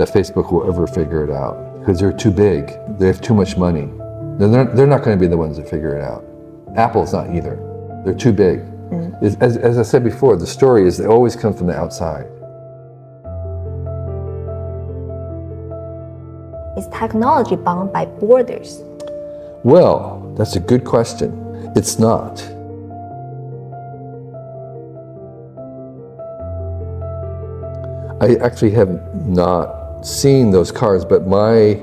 that Facebook will ever figure it out because they're too big. They have too much money. They're, they're not going to be the ones that figure it out. Apple's not either. They're too big. Mm. As, as I said before, the story is they always come from the outside. Is technology bound by borders? Well, that's a good question. It's not. I actually have not seen those cars, but my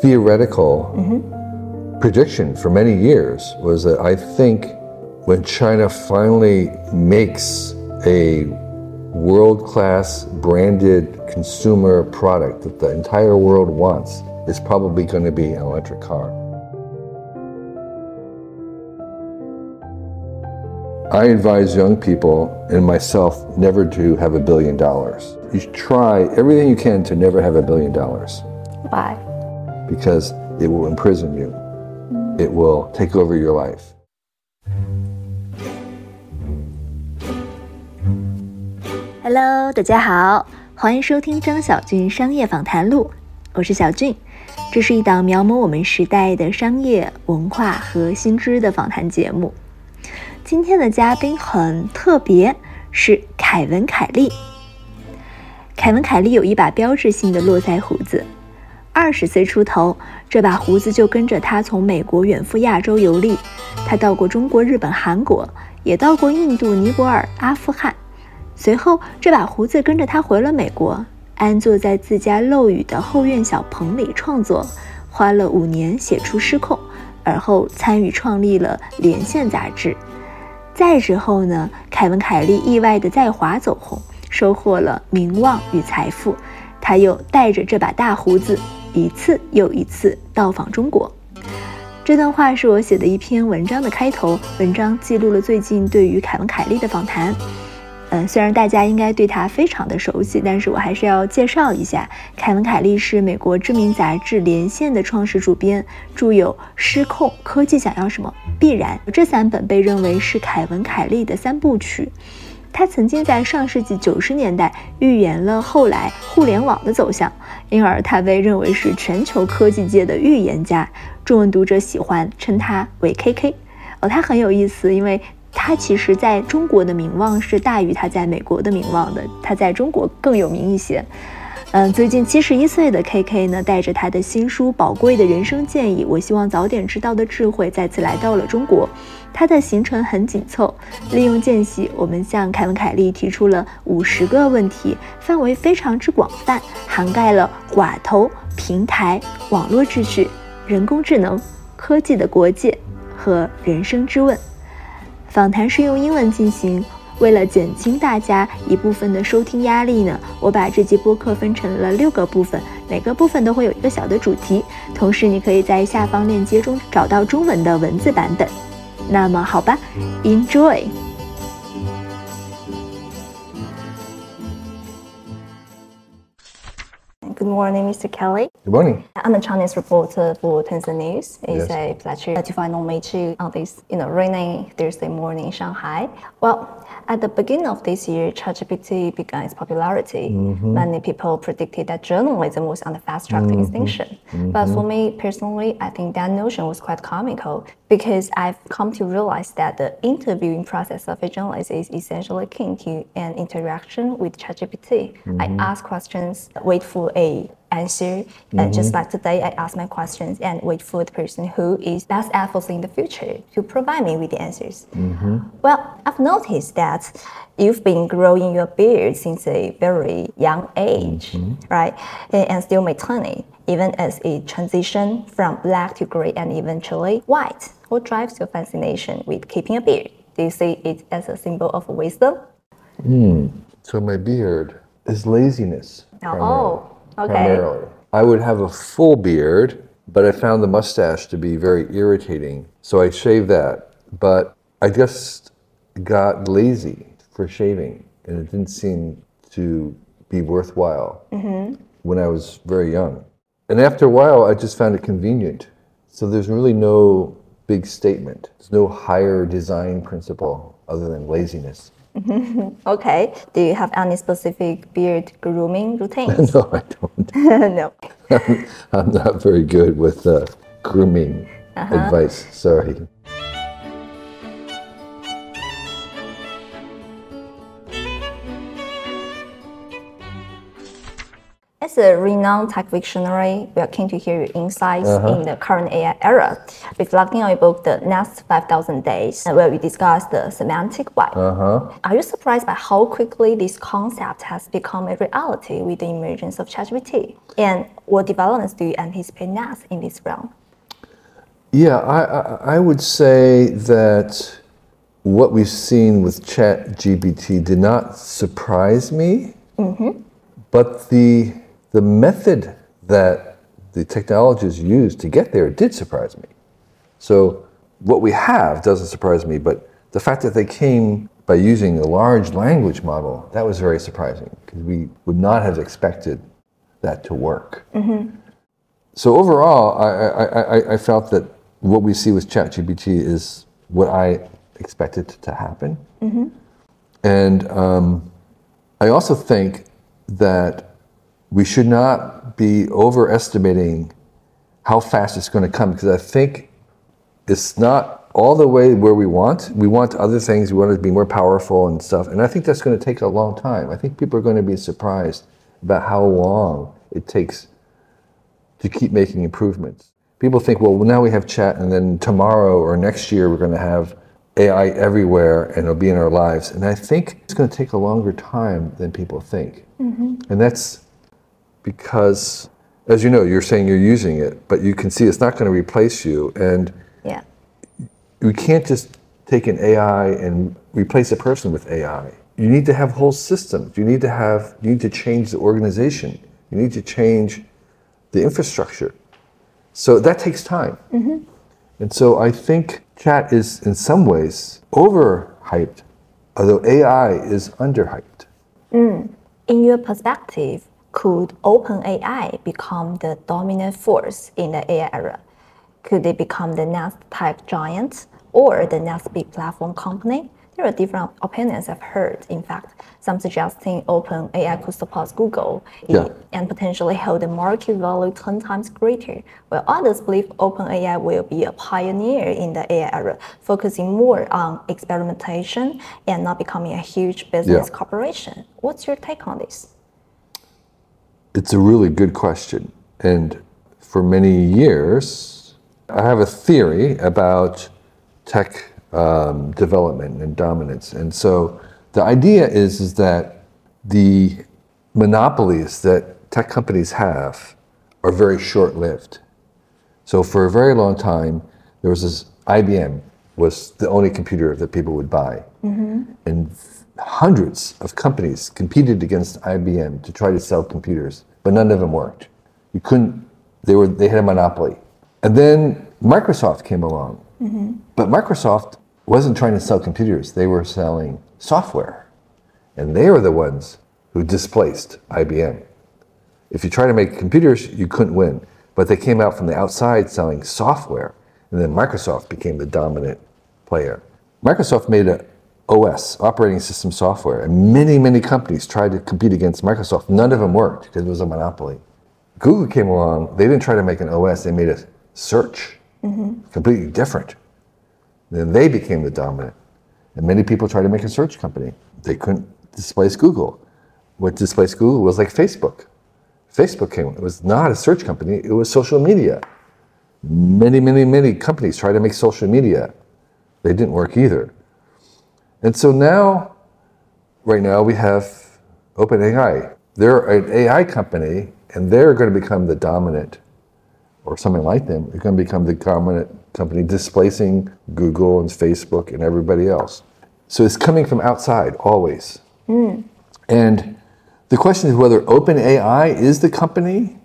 theoretical mm-hmm. prediction for many years was that I think when China finally makes a world class branded consumer product that the entire world wants, it's probably going to be an electric car. I advise young people and myself never to have a billion dollars. You should try everything you can to never have a billion dollars Why? because it will imprison you. It will take over your life. Hello，大家好，欢迎收听张小俊商业访谈录，我是小俊。这是一档描摹我们时代的商业文化和新知的访谈节目。今天的嘉宾很特别，是凯文·凯利。凯文·凯利有一把标志性的络腮胡子，二十岁出头，这把胡子就跟着他从美国远赴亚洲游历。他到过中国、日本、韩国，也到过印度、尼泊尔、阿富汗。随后，这把胡子跟着他回了美国，安坐在自家漏雨的后院小棚里创作，花了五年写出《失控》，而后参与创立了《连线》杂志。再之后呢，凯文·凯利意外的在华走红，收获了名望与财富。他又带着这把大胡子，一次又一次到访中国。这段话是我写的一篇文章的开头，文章记录了最近对于凯文·凯利的访谈。嗯，虽然大家应该对他非常的熟悉，但是我还是要介绍一下，凯文·凯利是美国知名杂志《连线》的创始主编，著有《失控》《科技想要什么》《必然》这三本被认为是凯文·凯利的三部曲。他曾经在上世纪九十年代预言了后来互联网的走向，因而他被认为是全球科技界的预言家。中文读者喜欢称他为 KK。哦，他很有意思，因为。他其实在中国的名望是大于他在美国的名望的，他在中国更有名一些。嗯，最近七十一岁的 KK 呢，带着他的新书《宝贵的人生建议》，我希望早点知道的智慧，再次来到了中国。他的行程很紧凑，利用间隙，我们向凯文·凯利提出了五十个问题，范围非常之广泛，涵盖了寡头、平台、网络秩序、人工智能、科技的国界和人生之问。访谈是用英文进行，为了减轻大家一部分的收听压力呢，我把这期播客分成了六个部分，每个部分都会有一个小的主题。同时，你可以在下方链接中找到中文的文字版本。那么，好吧，Enjoy。Good morning, Mr. Kelly. Good morning. I'm a Chinese reporter for Tencent News. It's Yes. a pleasure to finally meet you on this, you know, rainy Thursday morning in Shanghai. Well, at the beginning of this year, ChatGPT began its popularity. Mm-hmm. Many people predicted that journalism was on the fast track to mm-hmm. extinction. Mm-hmm. But for me personally, I think that notion was quite comical because I've come to realize that the interviewing process of a journalist is essentially akin to an interaction with ChatGPT. I ask questions, wait for a answer, and just mm-hmm. like today, I ask my questions and wait for the person who is best at in the future to provide me with the answers. Mm-hmm. Well, I've noticed that you've been growing your beard since a very young age, mm-hmm. right? And and still maintaining, even as it transition from black to gray and eventually white. What drives your fascination with keeping a beard? Do you see it as a symbol of wisdom? Hmm. So my beard is laziness. Oh, okay. primarily. I would have a full beard, but I found the mustache to be very irritating. So I shaved that. But I just got lazy for shaving, and it didn't seem to be worthwhile mm-hmm. when I was very young. And after a while, I just found it convenient. So there's really no big statement. There's no higher design principle other than laziness. Okay. Do you have any specific beard grooming routines? no, I don't. no. I'm not very good with uh, grooming advice. Sorry. As a renowned tech visionary, we are keen to hear your insights uh-huh. in the current AI era, reflecting on your book, The Next 5,000 Days, uh, where we discuss the semantic web. Uh-huh. Are you surprised by how quickly this concept has become a reality with the emergence of ChatGPT? And what developments do you anticipate next in this realm? Yeah, I, I, I would say that what we've seen with ChatGPT did not surprise me, mm-hmm. but the the method that the technologies used to get there did surprise me. So what we have doesn't surprise me, but the fact that they came by using a large language model that was very surprising because we would not have expected that to work. So overall, I, I, I, I felt that what we see with ChatGPT is what I expected to happen. And um, I also think that we should not be overestimating how fast it's going to come because I think it's not all the way where we want. We want other things. We want it to be more powerful and stuff. And I think that's going to take a long time. I think people are going to be surprised about how long it takes to keep making improvements. People think, well, now we have chat, and then tomorrow or next year we're going to have AI everywhere and it'll be in our lives. And I think it's going to take a longer time than people think. Mm-hmm. And that's because, as you know, you're saying you're using it, but you can see it's not going to replace you. And Yeah. we can't just take an AI and replace a person with AI. You need to have whole systems. You need to have you need to change the organization. You need to change the infrastructure. So that takes time. Mm-hmm. And so I think chat is in some ways overhyped, although AI is underhyped. Mm. In your perspective, could OpenAI become the dominant force in the AI era? Could they become the next tech giant or the next big platform company? There are different opinions I've heard. In fact, some suggesting OpenAI could surpass Google Yeah. and potentially hold a market value 10 times greater, while others believe OpenAI will be a pioneer in the AI era, focusing more on experimentation and not becoming a huge business Yeah. corporation. What's your take on this? It's a really good question. And for many years, I have a theory about tech um, development and dominance. And so the idea is, is that the monopolies that tech companies have are very short lived. So for a very long time, there was this IBM was the only computer that people would buy, and hundreds of companies competed against IBM to try to sell computers, but none of them worked. You couldn't. They were they had a monopoly, and then Microsoft came along, mm-hmm. but Microsoft wasn't trying to sell computers; they were selling software, and they were the ones who displaced IBM. If you try to make computers, you couldn't win. But they came out from the outside selling software, and then Microsoft became the dominant player. Microsoft made a OS, operating system software, and many, many companies tried to compete against Microsoft. None of them worked because it was a monopoly. Google came along, they didn't try to make an OS, they made a search, mm-hmm. completely different. Then they became the dominant. And many people tried to make a search company. They couldn't displace Google. What displaced Google was like Facebook. Facebook came. It was not a search company. It was social media. Many, many, many companies tried to make social media. They didn't work either. And so now, right now, we have OpenAI. They're an AI company, and they're going to become the dominant, or something like them. They're going to become the dominant company, displacing Google and Facebook and everybody else. So it's coming from outside always. And the question is whether OpenAI is the company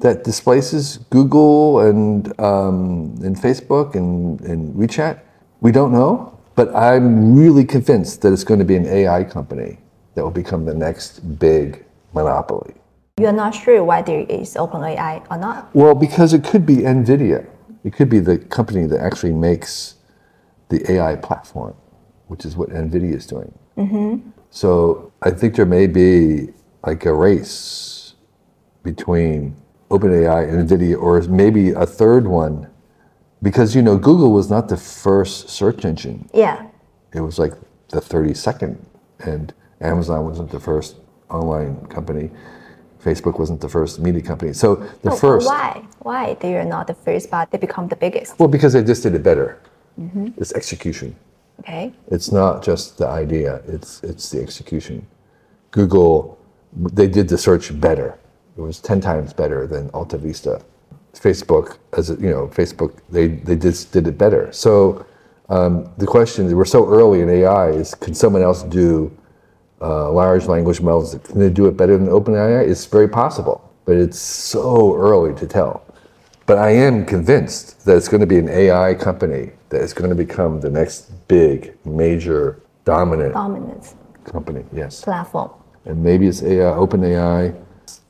that displaces Google and, um, and Facebook and, and WeChat. We don't know, but I'm really convinced that it's going to be an AI company that will become the next big monopoly. You are not sure whether it is OpenAI or not. Well, because it could be NVIDIA. It could be the company that actually makes the AI platform. which is what NVIDIA is doing. Mm-hmm. So I think there may be like a race between OpenAI and NVIDIA, or maybe a third one, because you know Google was not the first search engine. Yeah. It was like the 32nd, and Amazon wasn't the first online company. Facebook wasn't the first media company. So the Oh, first. Why? Why they are not the first, but they become the biggest? Well, because they just did it better. Mm-hmm. It's execution. Okay. It's not just the idea. It's it's the execution. Google, they did the search better. It was ten times better than AltaVista. Facebook, as you know, Facebook, they they just did it better. So um, the question we're so early in AI is, can someone else do uh, large language models? Can they do it better than OpenAI? It's very possible, but it's so early to tell. But I am convinced that it's going to be an AI company that is going to become the next big, major, dominant Dominance company. Yes, platform. and maybe it's AI, OpenAI.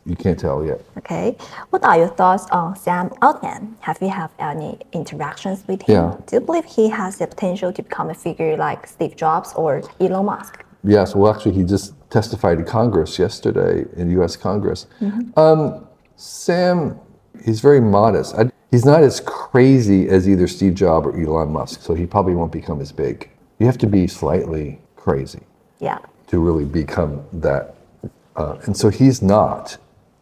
You can't tell yet. Okay. What are your thoughts on Sam Altman? Have you have any interactions with him? Yeah. Do you believe he has the potential to become a figure like Steve Jobs or Elon Musk? Yes, well, actually, he just testified to Congress yesterday in U.S. Congress. Um, Sam, he's very modest. I, he's not as crazy as either Steve Jobs or Elon Musk, so he probably won't become as big. You have to be slightly crazy Yeah. to really become that. Uh, and so he's not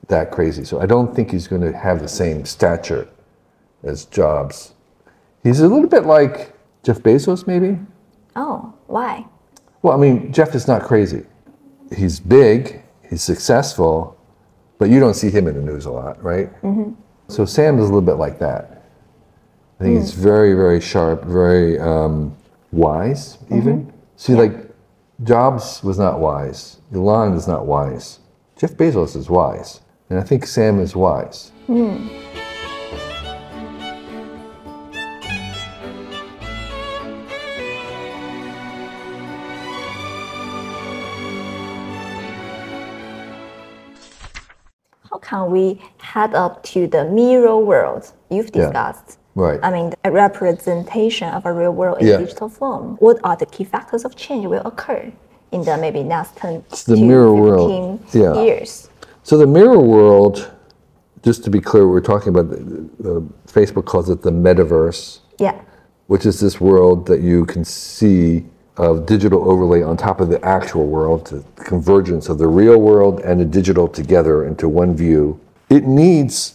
that crazy. So I don't think he's going to have the same stature as Jobs. He's a little bit like Jeff Bezos, maybe. Oh, why? Well, I mean, Jeff is not crazy. He's big, he's successful, but you don't see him in the news a lot, right? Mm-hmm. So Sam is a little bit like that. I think he's hmm. very, very sharp, very um, wise, mm-hmm. even. See, like, Jobs was not wise. Elon is not wise. Jeff Bezos is wise. And I think Sam is wise. Hmm. How can we head up to the mirror world you've Yeah. discussed? Right. I mean, a representation of a real world in Yeah. digital form. What are the key factors of change will occur in the maybe next 10 the to mirror world. Yeah. years? So the mirror world, just to be clear, we're talking about, uh, Facebook calls it the metaverse. Yeah. which is this world that you can see of digital overlay on top of the actual world, the convergence of the real world and the digital together into one view. It needs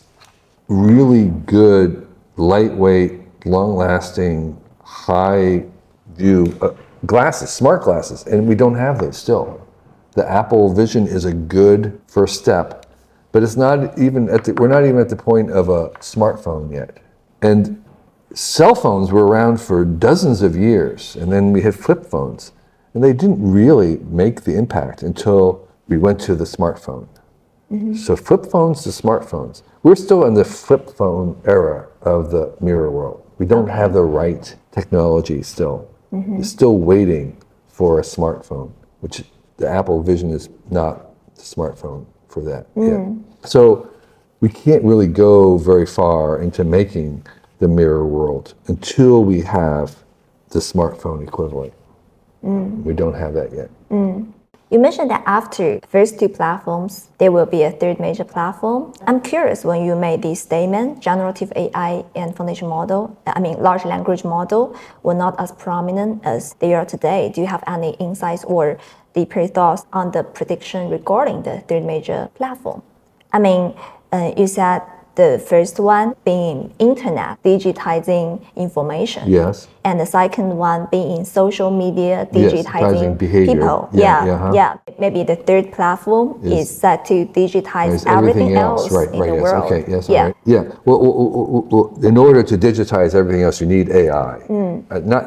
really good, lightweight, long lasting, high view uh, glasses, smart glasses, and we don't have those still. The Apple Vision is a good first step, but it's not even at the, we're not even at the point of a smartphone yet. And cell phones were around for dozens of years, and then we had flip phones, and they didn't really make the impact until we went to the smartphone. Mm-hmm. So flip phones to smartphones. We're still in the flip phone era of the mirror world. We don't have the right technology still. Mm-hmm. We're still waiting for a smartphone, which the Apple Vision is not the smartphone for that mm. yet. So we can't really go very far into making the mirror world until we have the smartphone equivalent. Mm. We don't have that yet. Mm. You mentioned that after first two platforms, there will be a third major platform. I'm curious when you made this statement, generative AI and foundation model, I mean large language model, were not as prominent as they are today. Do you have any insights or deeper thoughts on the prediction regarding the third major platform? I mean, uh, you said the first one being internet, digitizing information Yes. and the second one being social media Yes, digitizing behavior. people. Yeah, Yeah, yeah, yeah. Maybe the third platform Is- is, set to digitize There's everything, else, right? in right. the yes. world. Okay. Yes. yeah. right. Yeah. Well, well, well, well, in order to digitize everything else, you need AI. Uh, not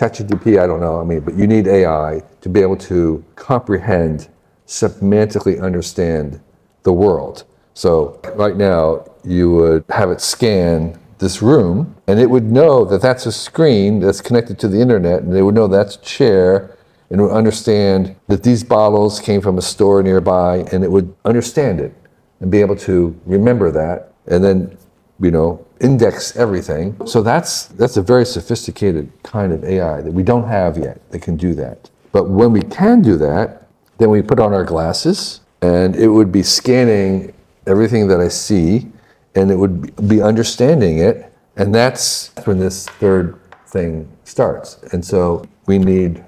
ChatGPT. I don't know. I mean, but you need AI to be able to comprehend, semantically understand the world. So right now, you would have it scan this room, and it would know that that's a screen that's connected to the internet, and they would know that's a chair, and would understand that these bottles came from a store nearby, and it would understand it and be able to remember that. And then, you know, index everything. So that's that's a very sophisticated kind of AI that we don't have yet that can do that. But when we can do that, then we put on our glasses and it would be scanning everything that I see and it would be understanding it and that's when this third thing starts. And so we need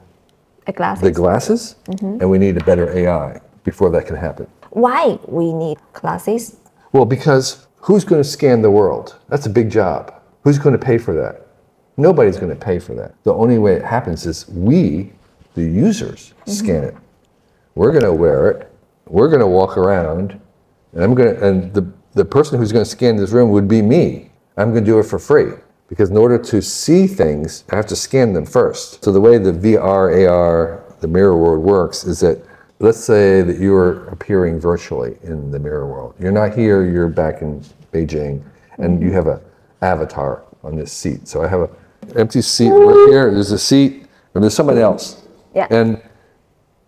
A glasses. the glasses mm-hmm. and we need a better AI before that can happen. Why we need glasses? Well, because who's going to scan the world? That's a big job. Who's going to pay for that? Nobody's going to pay for that. The only way it happens is we, the users, mm-hmm. scan it. We're going to wear it. We're going to walk around, and I'm going to, and the, the person who's going to scan this room would be me. I'm going to do it for free because in order to see things, I have to scan them first. So the way the VR, AR, the mirror world works is that let's say that you are appearing virtually in the mirror world. You're not here, you're back in Beijing, and you have an avatar on this seat. So I have an empty seat right here. There's a seat, and there's somebody else. Yeah. And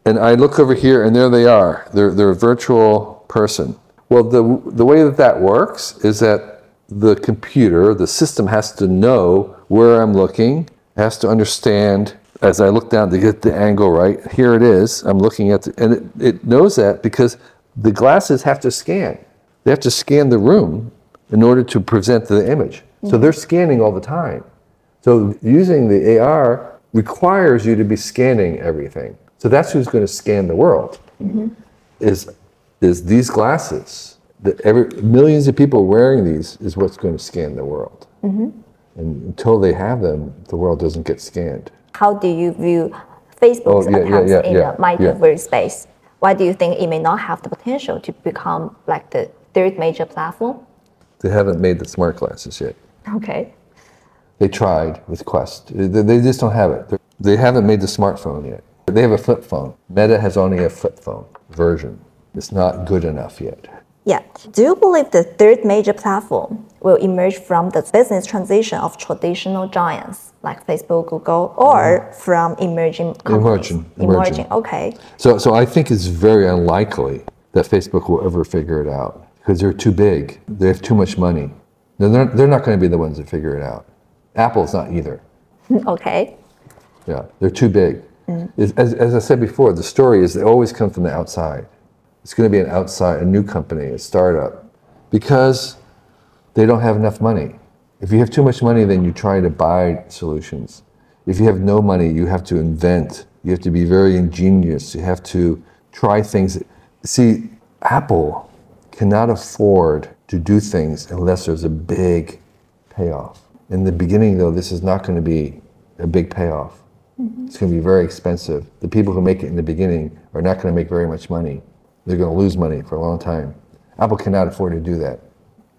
and I look over here, and there they are. They're they're a virtual person. Well, the the way that that works is that the computer, the system, has to know where I'm looking, has to understand as I look down to get the angle right. Here it is. I'm looking at, the, and it, it knows that because the glasses have to scan. They have to scan the room in order to present the image. So mm-hmm. they're scanning all the time. So using the AR requires you to be scanning everything. So that's who's going to scan the world. Mm-hmm. Is is these glasses? that every millions of people wearing these is what's going to scan the world. Mm-hmm. And until they have them, the world doesn't get scanned. How do you view Facebook's Oh, yeah, attempts yeah, in yeah, the metaverse space? Why do you think it may not have the potential to become like the third major platform? They haven't made the smart glasses yet. Okay. They tried with Quest. They, they just don't have it. They haven't made the smartphone yet. They have a flip phone. Meta has only a flip phone version. It's not good enough yet. Yeah. Do you believe the third major platform will emerge from the business transition of traditional giants like Facebook, Google, or mm-hmm. from emerging companies? Emerging, emerging. Okay. So, so I think it's very unlikely that Facebook will ever figure it out because they're too big. They have too much money. They're not, they're not going to be the ones that figure it out. Apple's not either. Okay. Yeah, they're too big. Mm. As, as, as I said before, the story is they always come from the outside. It's going to be an outside, a new company, a startup, because they don't have enough money. If you have too much money, then you try to buy solutions. If you have no money, you have to invent. You have to be very ingenious. You have to try things. See, Apple cannot afford to do things unless there's a big payoff. In the beginning, though, this is not going to be a big payoff. Mm-hmm. It's going to be very expensive. The people who make it in the beginning are not going to make very much money. They're going to lose money for a long time. Apple cannot afford to do that.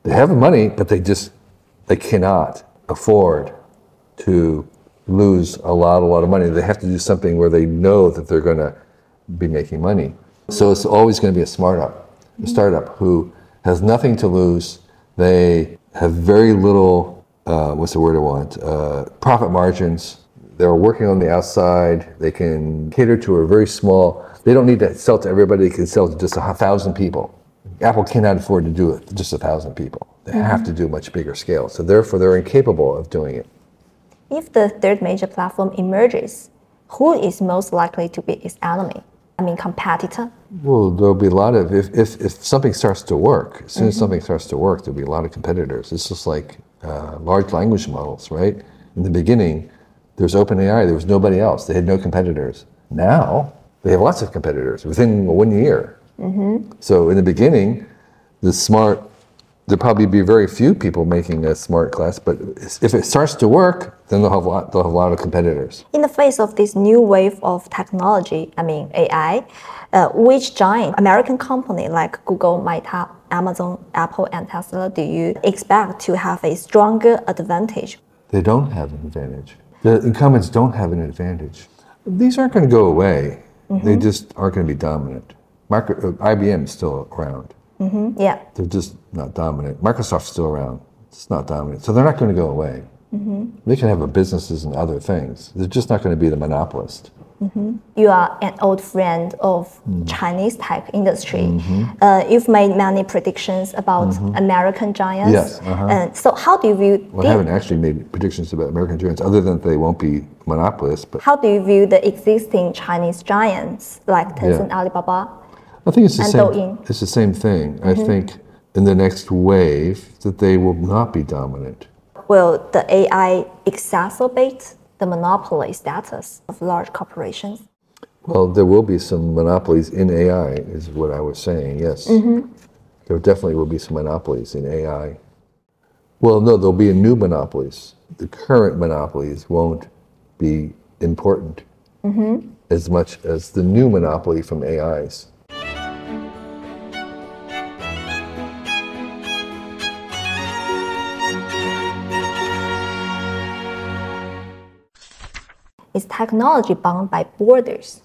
They have the money, but they just they cannot afford to lose a lot, a lot of money. They have to do something where they know that they're going to be making money. So it's always going to be a startup, a startup who has nothing to lose. They have very little, uh, what's the word I want, uh, profit margins. They're working on the outside. They can cater to a very small, they don't need to sell to everybody. They can sell to just a thousand people. Apple cannot afford to do it to just a thousand people. They have to do much bigger scale. So therefore, they're incapable of doing it. If the third major platform emerges, who is most likely to be its enemy? I mean, competitor? Well, there'll be a lot of if, if, if something starts to work. As soon as something starts to work, there'll be a lot of competitors. It's just like uh, large language models, right? In the beginning, there's OpenAI. There was nobody else. They had no competitors. Now they have lots of competitors within one year. So in the beginning, the smart there'll probably be very few people making a smart glass. But if it starts to work, then they'll have a lot, they'll have a lot of competitors. In the face of this new wave of technology, I mean AI, uh, which giant American company like Google, Meta, Amazon, Apple, and Tesla do you expect to have a stronger advantage? They don't have an advantage. The incumbents don't have an advantage. These aren't going to go away. They mm-hmm. just aren't going to be dominant. Micro, uh, IBM is still around. Mm-hmm, yeah. They're just not dominant. Microsoft's still around. It's not dominant. So they're not going to go away. Mm-hmm. They can have a businesses and other things. They're just not going to be the monopolist. Mm-hmm. You are an old friend of mm-hmm. Chinese tech industry. Mm-hmm. Uh, you've made many predictions about American giants. Yes, uh-huh. And so, how do you view Well, I haven't actually made predictions about American giants, other than they won't be monopolists. But how do you view the existing Chinese giants like Tencent, Alibaba? I think it's the And same. Douyin. It's the same thing. I think in the next wave that they will not be dominant. Will the AI exacerbate the monopoly status of large corporations? Well, there will be some monopolies in AI, is what I was saying. Yes, mm-hmm. there definitely will be some monopolies in AI. Well, no, there'll be a new monopolies. The current monopolies won't be important mm-hmm. as much as the new monopoly from AIs. Is technology bound by borders?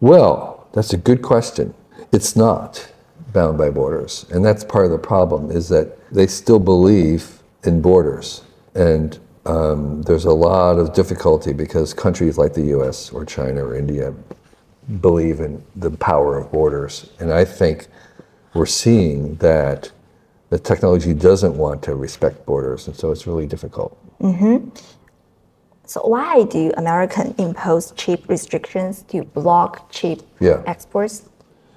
Well, that's a good question. It's not bound by borders. And that's part of the problem is that they still believe in borders. And um, there's a lot of difficulty because countries like the US or China or India believe in the power of borders. And I think we're seeing that the technology doesn't want to respect borders. And so it's really difficult. So why do Americans impose chip restrictions to block chip Yeah. exports?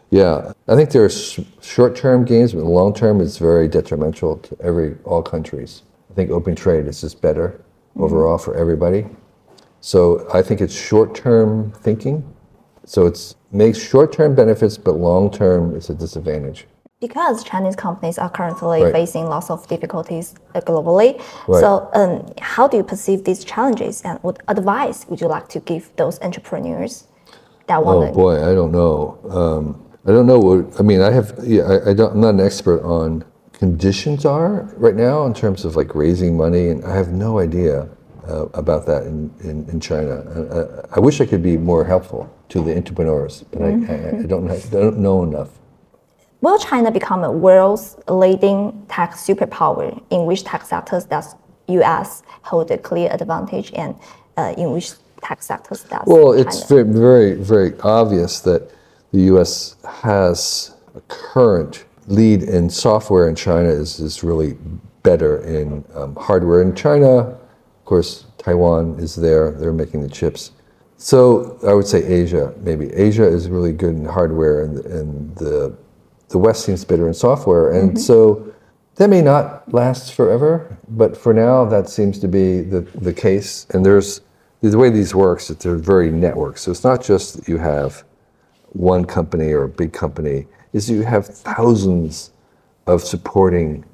Yeah, I think there are sh- short-term gains, but long term, it's very detrimental to every all countries. I think open trade is just better mm-hmm. overall for everybody. So I think it's short-term thinking. So it makes short-term benefits, but long-term it's a disadvantage. Because Chinese companies are currently Right. facing lots of difficulties uh, globally. Right. So, um, how do you perceive these challenges, and what advice would you like to give those entrepreneurs that want Oh to? boy, I don't know. Um, I don't know what I mean. I have, yeah, I, I don't. I'm not an expert on conditions are right now in terms of like raising money, and I have no idea uh, about that in in, in China. I, I, I wish I could be more helpful to the entrepreneurs, but I, I, I don't I don't know enough. Will China become a world's leading tech superpower in which tech sectors does U.S. hold a clear advantage, and uh, in which tech sectors does Well, it's very, very, very obvious that the U.S. has a current lead in software, and China is, is really better in um, hardware. In China, of course, Taiwan is there; they're making the chips. So I would say Asia, maybe Asia is really good in hardware, and, and the the West seems better in software, and mm-hmm. so that may not last forever. But for now, that seems to be the the case. And there's the way these works; that they're very networked. So it's not just that you have one company or a big company; is you have thousands of supporting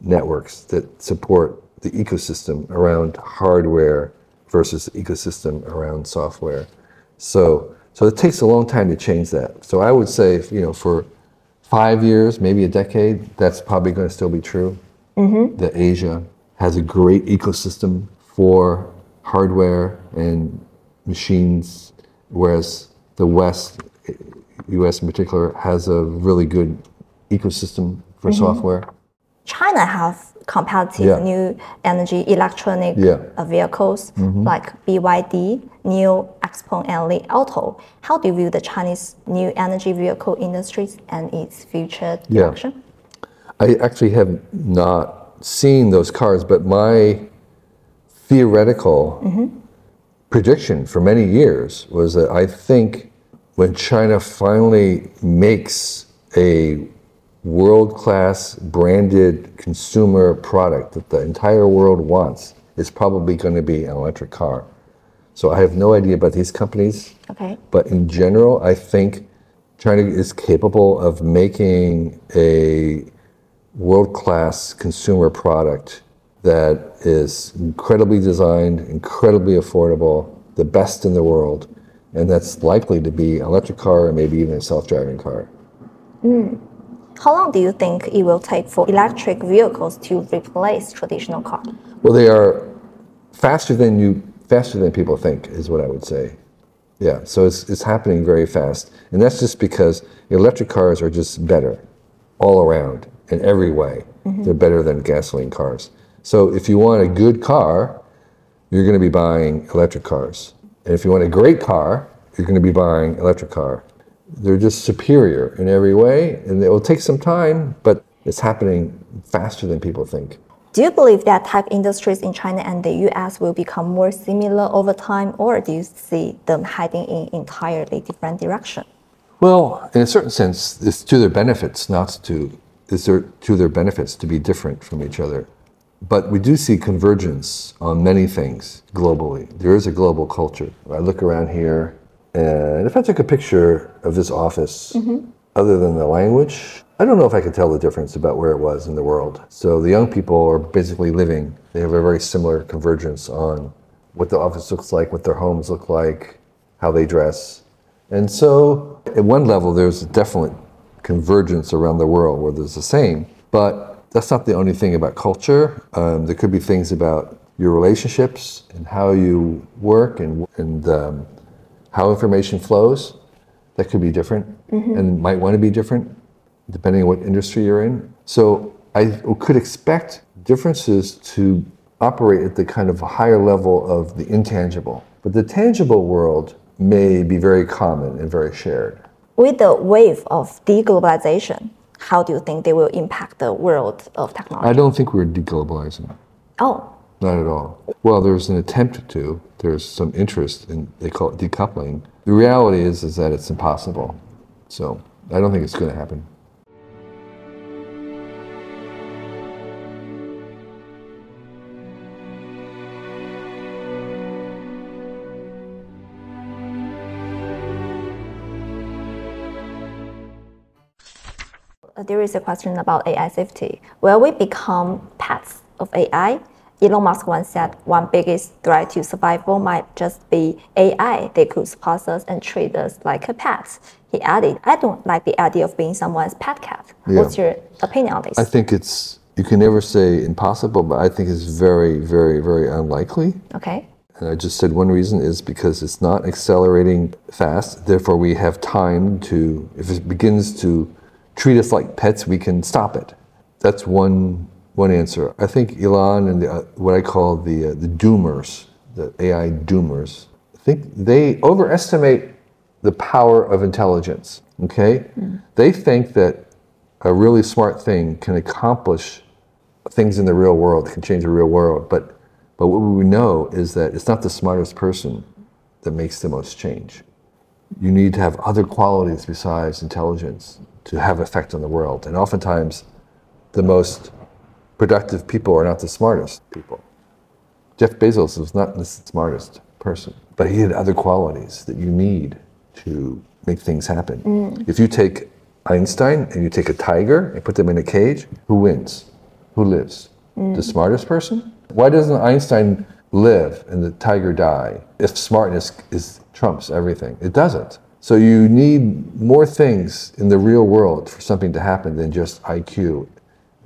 networks that support the ecosystem around hardware versus the ecosystem around software. So, so it takes a long time to change that. So I would say, you know, for five years, maybe a decade, that's probably going to still be true. Mm-hmm. That Asia has a great ecosystem for hardware and machines, whereas the West, U.S. in particular, has a really good ecosystem for mm-hmm. software. China have competitive Yeah. new energy electronic Yeah. Mm-hmm. uh, vehicles like BYD, NIO, Xpeng, and Li Auto. How do you view the Chinese new energy vehicle industries and its future Yeah. direction? I actually have not seen those cars, but my theoretical prediction for many years was that I think when China finally makes a world class branded consumer product that the entire world wants, is probably going to be an electric car. So I have no idea about these companies. Okay. But in general, I think China is capable of making a world class consumer product that is incredibly designed, incredibly affordable, the best in the world, and that's likely to be an electric car or maybe even a self driving car. Hmm. How long do you think it will take for electric vehicles to replace traditional cars? Well, they are faster than you faster than people think is what I would say. Yeah, so it's it's happening very fast, and that's just because electric cars are just better all around in every way. Mm-hmm. They're better than gasoline cars. So if you want a good car, you're going to be buying electric cars. And if you want a great car, you're going to be buying electric car. They're just superior in every way, and it will take some time, but it's happening faster than people think. Do you believe that tech industries in China and the US will become more similar over time, or do you see them heading in entirely different direction? Well, in a certain sense, it's to their benefits not to it's their, to their benefits to be different from each other. But we do see convergence on many things globally. There is a global culture. I look around here, and if I took a picture of this office, mm-hmm. other than the language, I don't know if I could tell the difference about where it was in the world. So the young people are basically living, they have a very similar convergence on what the office looks like, what their homes look like, how they dress. And so, at one level, there's a definite convergence around the world where there's the same. But that's not the only thing about culture. Um, there could be things about your relationships and how you work and, and um, how information flows that could be different mm-hmm. and might want to be different depending on what industry you're in. So I could expect differences to operate at the kind of higher level of the intangible. But the tangible world may be very common and very shared. With the wave of deglobalization, how do you think they will impact the world of technology? I don't think we're deglobalizing. Oh. Not at all. Well, there's an attempt to. There's some interest in they call it decoupling. The reality is is that it's impossible. So I don't think it's going to happen. there is a question about AI safety. Will we become pets of AI? Elon Musk once said one biggest threat to survival might just be AI. They could support us and treat us like a pet. He added, I don't like the idea of being someone's pet cat. Yeah. What's your opinion on this? I think it's, you can never say impossible, but I think it's very, very, very unlikely. Okay. And I just said one reason is because it's not accelerating fast. Therefore, we have time to, if it begins to treat us like pets, we can stop it. That's one one answer. I think Elon and the, uh, what I call the uh, the doomers, the AI doomers, I think they overestimate the power of intelligence. Okay, mm. they think that a really smart thing can accomplish things in the real world, can change the real world. But but what we know is that it's not the smartest person that makes the most change. You need to have other qualities besides intelligence to have effect on the world. And oftentimes, the most productive people are not the smartest people. Jeff Bezos was not the smartest person, but he had other qualities that you need to make things happen. Mm. If you take Einstein and you take a tiger and put them in a cage, who wins? Who lives? Mm. The smartest person? Why doesn't Einstein live and the tiger die if smartness is trumps everything? It doesn't. So you need more things in the real world for something to happen than just IQ.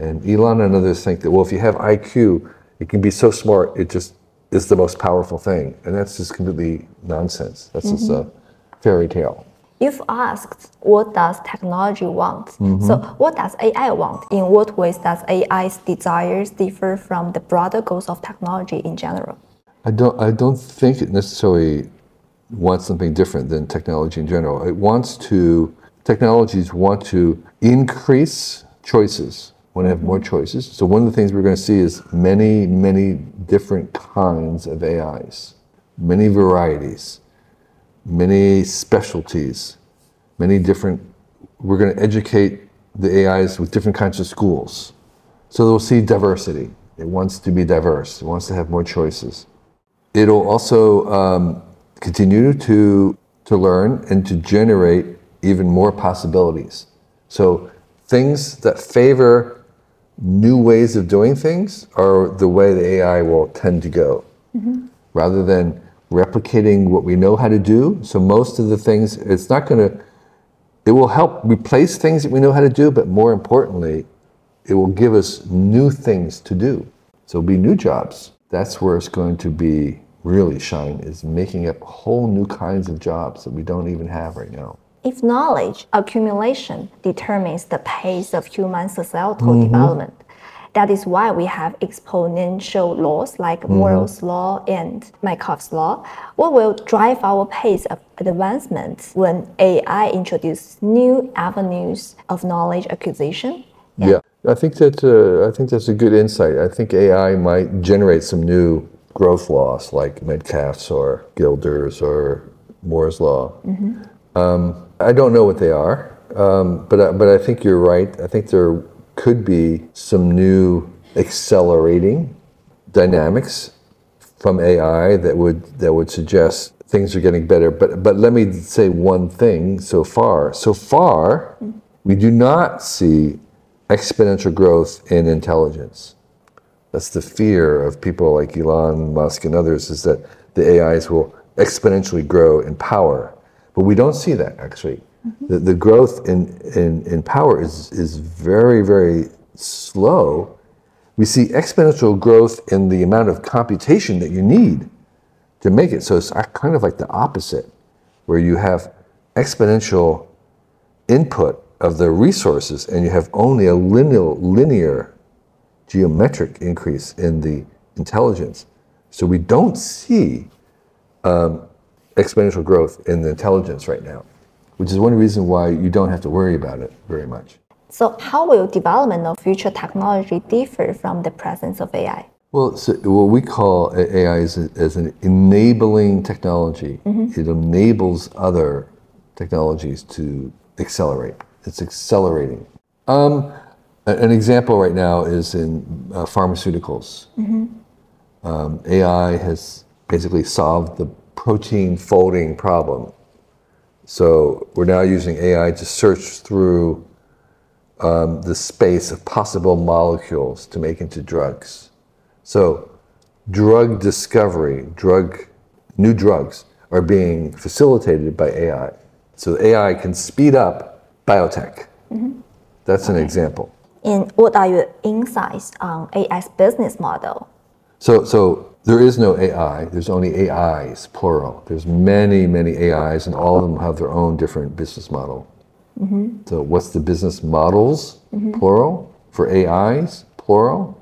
And Elon and others think that, well, if you have IQ, it can be so smart, it just is the most powerful thing. And that's just completely nonsense. That's mm-hmm. just a fairy tale. If asked, what does technology want? Mm-hmm. So, what does AI want? In what ways does AI's desires differ from the broader goals of technology in general? I don't, I don't think it necessarily wants something different than technology in general. It wants to, technologies want to increase choices, want to have more choices. So one of the things we're going to see is many, many different kinds of AIs, many varieties, many specialties, many different, we're going to educate the AIs with different kinds of schools. So they'll see diversity. It wants to be diverse. It wants to have more choices. It'll also um, continue to, to learn and to generate even more possibilities. So things that favor new ways of doing things are the way the AI will tend to go, mm-hmm. rather than replicating what we know how to do. So most of the things, it's not going to, it will help replace things that we know how to do, but more importantly, it will give us new things to do. So it'll be new jobs. That's where it's going to be really shine is making up whole new kinds of jobs that we don't even have right now. If knowledge accumulation determines the pace of human societal mm-hmm. development, That is why we have exponential laws like Moore's law and Markov's law. What will drive our pace of advancement when AI introduces new avenues of knowledge acquisition? Yeah, I think that uh, I think that's a good insight. I think AI might generate some new growth laws like Metcalfe's or Gilder's or Moore's law. Um, I don't know what they are, um, but I, but I think you're right. I think there could be some new accelerating dynamics from AI that would that would suggest things are getting better. But but let me say one thing so far. So far, we do not see exponential growth in intelligence. That's the fear of people like Elon Musk and others is that the AIs will exponentially grow in power. But we don't see that actually. The, the growth in, in, in power is, is very, very slow. We see exponential growth in the amount of computation that you need to make it. So it's kind of like the opposite, where you have exponential input of the resources and you have only a linear, linear geometric increase in the intelligence. So we don't see um, exponential growth in the intelligence right now, which is one reason why you don't have to worry about it very much. So, how will development of future technology differ from the presence of AI? Well, so what we call AI is, a, as an enabling technology. It enables other technologies to accelerate. It's accelerating. Um, an example right now is in uh, pharmaceuticals. Um, AI has basically solved the protein folding problem. So we're now using AI to search through um, the space of possible molecules to make into drugs. So, drug discovery, drug, new drugs are being facilitated by AI. So AI can speed up biotech. That's an example. And what are your insights on AI's business model? So, so there is no AI. There's only AIs, plural. There's many, many AIs, and all of them have their own different business model. Mm-hmm. So, what's the business models, mm-hmm. plural, for AIs, plural?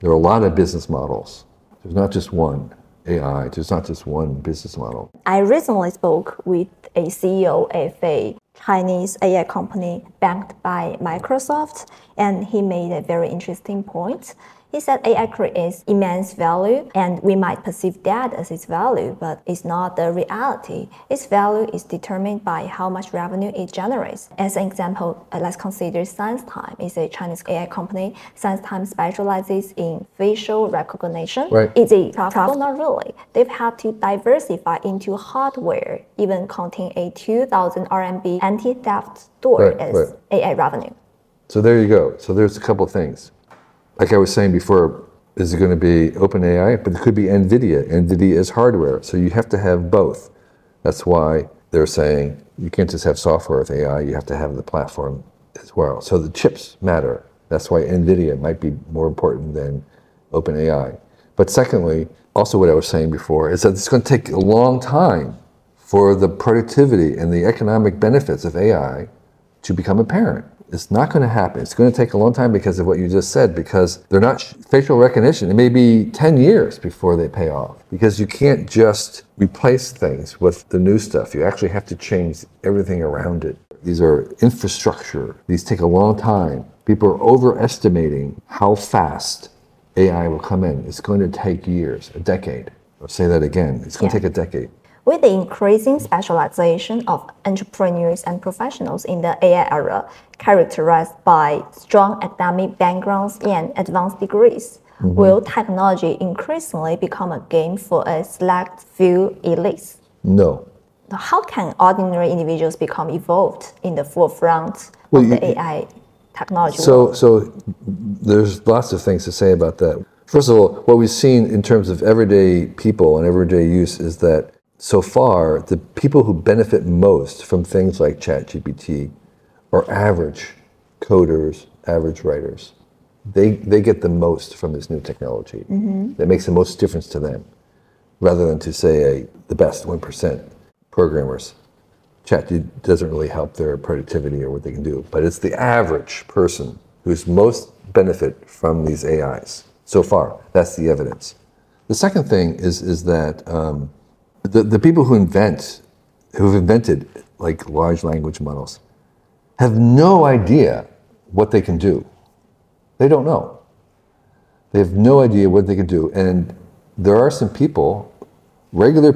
There are a lot of business models. There's not just one AI. There's not just one business model. I recently spoke with a CEO of a Chinese AI company backed by Microsoft, and he made a very interesting point. He said AI creates immense value, and we might perceive that as its value, but it's not the reality. Its value is determined by how much revenue it generates. As an example, uh, let's consider SenseTime. It's a Chinese AI company. SenseTime specializes in facial recognition. Right. Is it profitable? Not really. They've had to diversify into hardware, even counting a 2,000 RMB anti-theft store Right, as right. AI revenue. So there you go. So there's a couple of things. Like I was saying before, is it going to be OpenAI? But it could be NVIDIA. NVIDIA is hardware. So you have to have both. That's why they're saying you can't just have software with AI, you have to have the platform as well. So the chips matter. That's why NVIDIA might be more important than OpenAI. But secondly, also what I was saying before is that it's going to take a long time for the productivity and the economic benefits of AI to become apparent. It's not going to happen. It's going to take a long time because of what you just said, because they're not facial recognition. It may be 10 years before they pay off because you can't just replace things with the new stuff. You actually have to change everything around it. These are infrastructure, these take a long time. People are overestimating how fast AI will come in. It's going to take years, a decade. I'll say that again. It's going to take a decade. With the increasing specialization of entrepreneurs and professionals in the AI era, characterized by strong academic backgrounds and advanced degrees, mm-hmm. will technology increasingly become a game for a select few elites? No. How can ordinary individuals become involved in the forefront Well, of the AI technology? So, world? so there's lots of things to say about that. First of all, what we've seen in terms of everyday people and everyday use is that so far, the people who benefit most from things like ChatGPT are average coders, average writers. They, they get the most from this new technology. That makes the most difference to them, rather than to say a, the best 1% programmers. Chat doesn't really help their productivity or what they can do, but it's the average person who's most benefit from these AIs so far. That's the evidence. The second thing is is that um, the the people who invent, who've invented like large language models, have no idea what they can do. They don't know. They have no idea what they can do, and there are some people, regular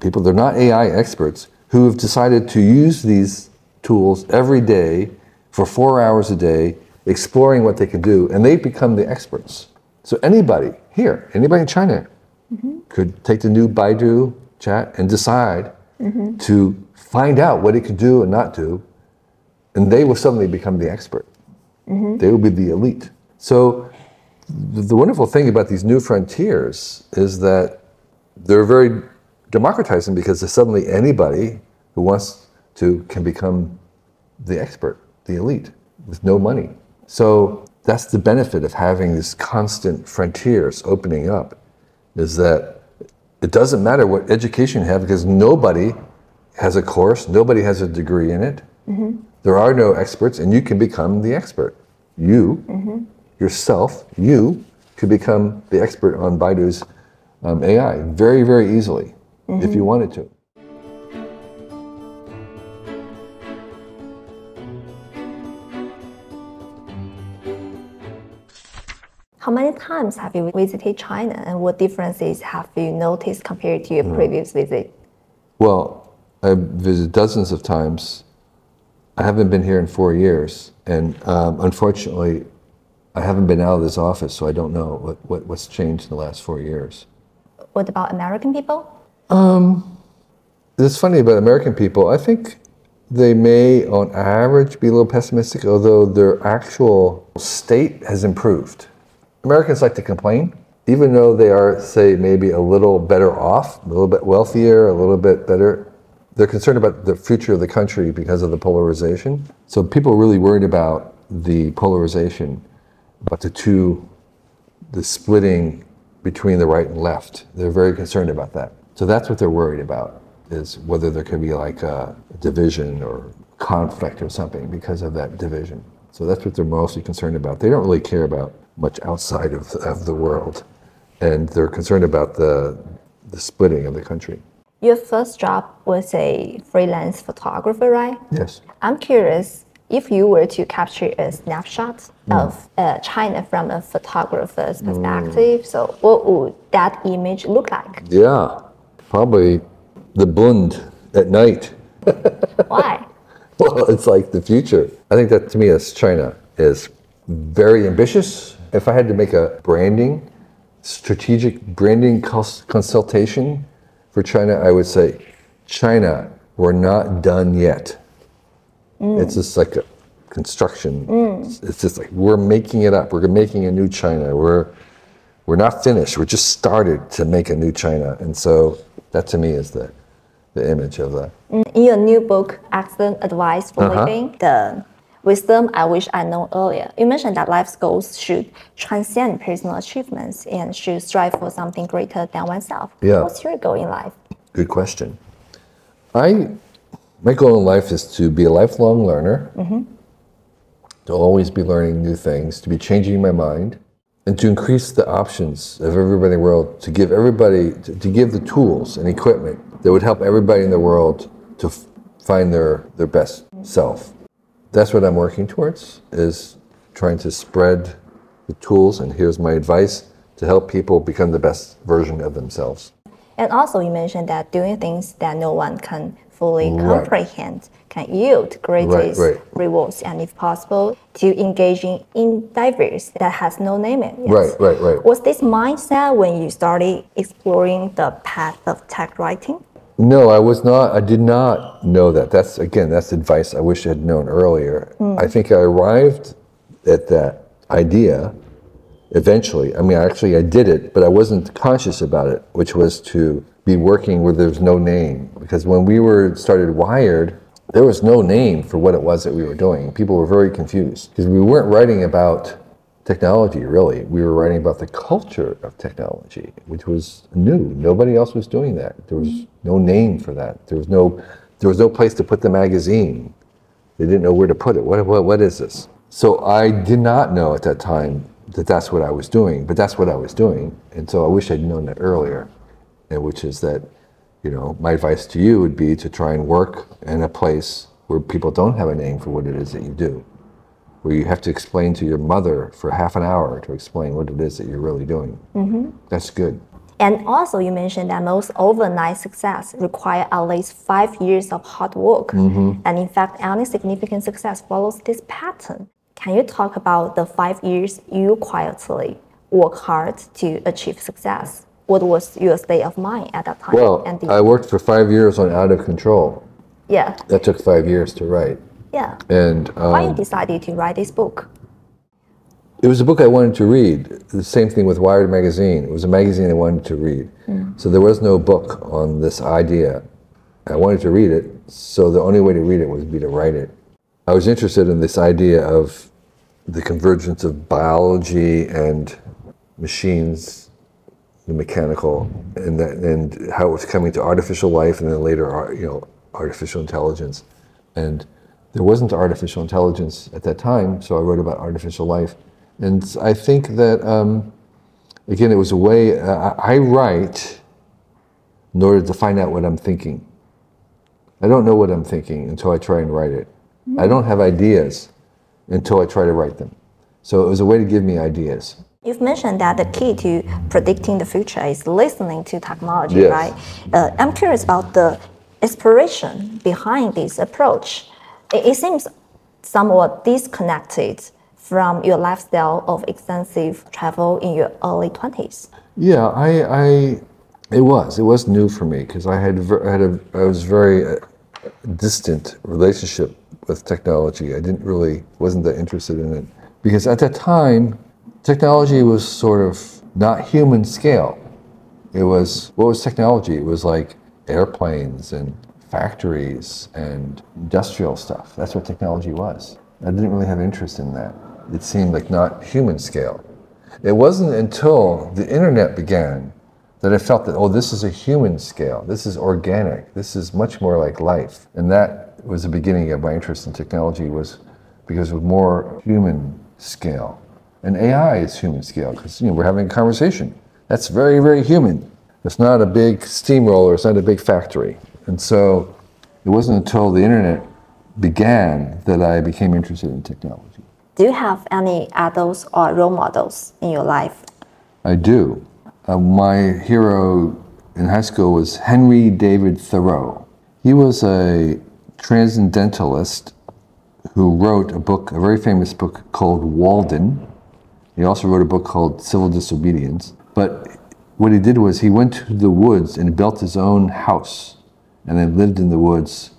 people, they're not AI experts, who have decided to use these tools every day for four hours a day, exploring what they can do, and they've become the experts. So anybody here, anybody in China, mm-hmm. could take the new Baidu chat and decide mm-hmm. to find out what it can do and not do, and they will suddenly become the expert. Mm-hmm. They will be the elite. So th- the wonderful thing about these new frontiers is that they're very democratizing because suddenly anybody who wants to can become the expert, the elite, with no money. So that's the benefit of having these constant frontiers opening up, is that it doesn't matter what education you have because nobody has a course, nobody has a degree in it. Mm-hmm. There are no experts, and you can become the expert. You, mm-hmm. yourself, you could become the expert on Baidu's um, AI very, very easily if you mm-hmm. wanted to. How many times have you visited China and what differences have you noticed compared to your previous visit? Well, I visited dozens of times. I haven't been here in four years, and um, unfortunately, I haven't been out of this office, so I don't know what, what, what's changed in the last four years. What about American people? It's funny about American people. I think they may, on average, be a little pessimistic, although their actual state has improved. Americans like to complain, even though they are, say, maybe a little better off, a little bit wealthier, a little bit better. They're concerned about the future of the country because of the polarization. So people are really worried about the polarization, about the two, the splitting between the right and left. They're very concerned about that. So that's what they're worried about, is whether there could be like a division or conflict or something because of that division. So that's what they're mostly concerned about. They don't really care about much outside of, of the world. And they're concerned about the, the splitting of the country. Your first job was a freelance photographer, right? Yes. I'm curious if you were to capture a snapshot of uh, China from a photographer's perspective. So, what would that image look like? Yeah. Probably the Bund at night. Why? Well, it's like the future. I think that to me, as China is very ambitious. If I had to make a branding, strategic branding cons- consultation for China, I would say, China, we're not done yet. Mm. It's just like a construction. It's- It's just like we're making it up. We're making a new China. We're we're not finished. We're just started to make a new China, and so that to me is the the image of that. Mm. In your new book, Excellent Advice for Uh-huh. Living, the wisdom I wish I know earlier, you mentioned that life's goals should transcend personal achievements and should strive for something greater than oneself. Yeah. What's your goal in life? Good question. I my goal in life is to be a lifelong learner, mm-hmm. to always be learning new things, to be changing my mind, and to increase the options of everybody in the world, to give everybody, to, to give the tools and equipment that would help everybody in the world to f- find their, their best self. That's what I'm working towards, is trying to spread the tools, and here's my advice, to help people become the best version of themselves. And also, you mentioned that doing things that no one can fully Right. comprehend can yield greatest right. rewards, and if possible, to engage in endeavors that has no limit. Yes. Right, right, right. Was this mindset when you started exploring the path of tech writing? No, I was not. I did not know that. That's again, that's advice I wish I had known earlier. Hmm. I think I arrived at that idea eventually. I mean, actually, I did it, but I wasn't conscious about it, which was to be working where there's no name. Because when we were started Wired, there was no name for what it was that we were doing. People were very confused because we weren't writing about technology really. We were writing about the culture of technology, which was new. Nobody else was doing that. There was mm-hmm. no name for that. There was no there was no place to put the magazine. They didn't know where to put it. What what, what is this? So I did not know at that time that that's what I was doing, but that's what I was doing. And so I wish I'd known that earlier, and which is that, you know, my advice to you would be to try and work in a place where people don't have a name for what it is that you do, where you have to explain to your mother for half an hour to explain what it is that you're really doing. Mm-hmm. That's good. And also, you mentioned that most overnight success require at least five years of hard work. Mm-hmm. And in fact, any significant success follows this pattern. Can you talk about the five years you quietly work hard to achieve success? What was your state of mind at that time? Well, I worked for five years on Out of Control. yeah, That took five years to write. Yeah. And Why you um, decided to write this book? it was a book I wanted to read. The same thing with Wired Magazine. It was a magazine I wanted to read. So there was no book on this idea. I wanted to read it, so the only way to read it was be to write it. I was interested in this idea of the convergence of biology and machines, the mechanical, and that, and how it was coming to artificial life, and then later, ar- you know, artificial intelligence. And there wasn't artificial intelligence at that time, so I wrote about artificial life. And I think that um, again, it was a way uh, I write in order to find out what I'm thinking. I don't know what I'm thinking until I try and write it. I don't have ideas until I try to write them. So it was a way to give me ideas. You've mentioned that the key to predicting the future is listening to technology, Yes. right? Uh, I'm curious about the inspiration behind this approach. It, seems somewhat disconnected from your lifestyle of extensive travel in your early 20s. Yeah, I, I it was it was new for me because I had had a I was very uh, distant relationship with technology. I didn't really wasn't that interested in it because at that time technology was sort of not human scale. It was what was technology? It was like airplanes and factories and industrial stuff. That's what technology was. I didn't really have interest in that. It seemed like not human scale. It wasn't until the internet began that I felt that, oh, this is a human scale. This is organic. This is much more like life. And that was the beginning of my interest in technology was because it was more human scale. And AI is human scale because you know we're having a conversation. That's very, very human. It's not a big steamroller, it's not a big factory. And so it wasn't until the internet began that I became interested in technology. Do you have any adults or role models in your life? I do. Uh, my hero in high school was Henry David Thoreau. He was a transcendentalist who wrote a book, a very famous book called Walden. He also wrote a book called Civil Disobedience. But what he did was he went to the woods and built his own house and then lived in the woods